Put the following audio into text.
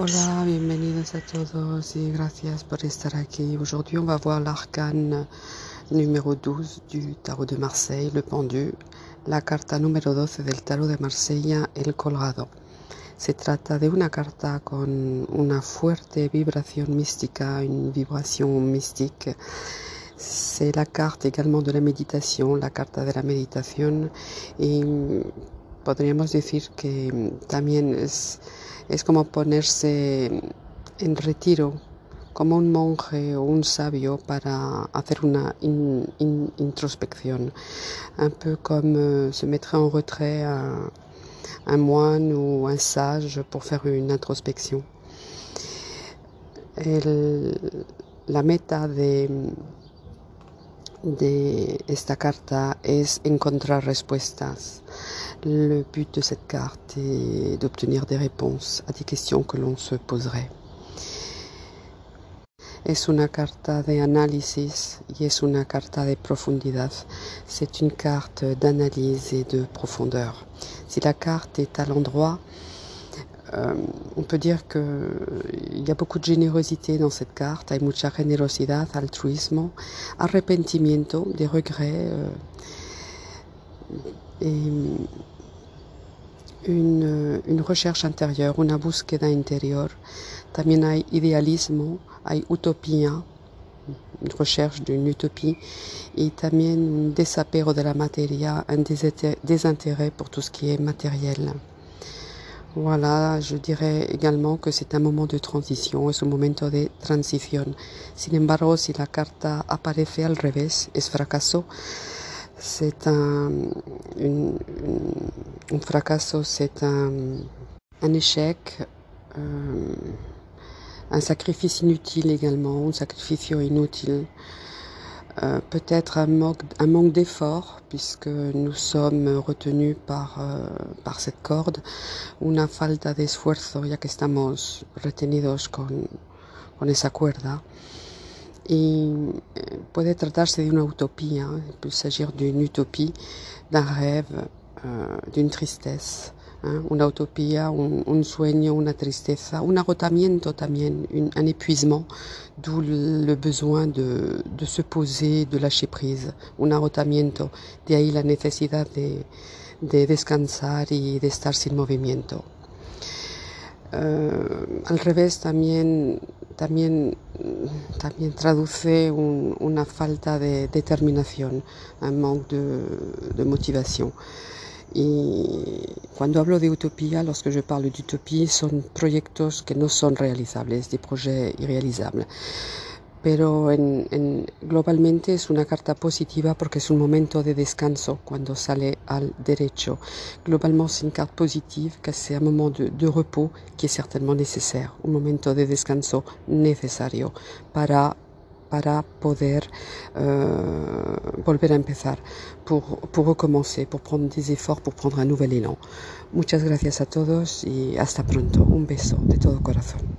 Hola, bienvenidos a todos y gracias por estar aquí. Aujourd'hui, on va voir l'arcane numéro 12 du tarot de Marseille, le pendu, la carta número 12 del tarot de Marsella, el colgado. Se trata de una carta con una fuerte vibración mística, une vibration mystique. C'est la carte également de la méditation, la carta de la méditation. Podríamos decir que también es es como ponerse en retiro, como un monje o un sabio para hacer una introspección, un peu comme euh, se mettrait en retrait un, un moine ou un sage pour faire une introspection. la meta de, de esta carta es encontrar respuestas. Le but de cette carte est d'obtenir des réponses à des questions que l'on se poserait. Es una carta de análisis y es una carta de profundidad. C'est une carte d'analyse et de profondeur. Si la carte est à l'endroit, euh, on peut dire qu'il y a beaucoup de générosité dans cette carte. Hay mucha generosidad, altruismo, arrepentimiento, des regrets. Euh, et une, une, recherche intérieure, una búsqueda interior. También hay idealismo, hay utopía, une recherche d'une utopie, et también un desapego de la materia, un désintérêt pour tout ce qui est matériel. Voilà, je dirais également que c'est un moment de transition, es un momento de transición. Sin embargo, si la carta aparece al revés, es fracaso, c'est un, un fracaso, c'est un, un, échec, euh, un sacrifice inutile également, un sacrifice inutile. Euh, peut-être un manque, d'effort puisque nous sommes retenus par, euh, par cette corde, una falta de esfuerzo ya que estamos retenidos con, con esa cuerda. Y eh, puede peut s'agir d'une utopie, d'un rêve, euh, d'une tristesse, hein, una utopía, un, un, sueño, una tristeza, un agotamiento también, un, un épuisement, d'où le besoin de, se poser, de lâcher prise, un agotamiento, de ahí la necesidad de, de descansar y de estar sin movimiento. Uh, al revés también también, también traduce un, una falta de determinación, un manque de, de motivation. Y cuando hablo de utopía, lorsque je parle d'utopie, son proyectos que no son realizables, des projets irréalisables. pero en, en, globalmente es una carta positiva porque es un momento de descanso cuando sale al derecho. Globalement, c'est une carte positive, que c'est un moment de, de, repos qui est certainement nécessaire, un momento de descanso necesario para para poder euh, volver a empezar, pour, pour recommencer, pour prendre des efforts, pour prendre un nouvel élan. Muchas gracias a todos y hasta pronto. Un beso de todo corazón.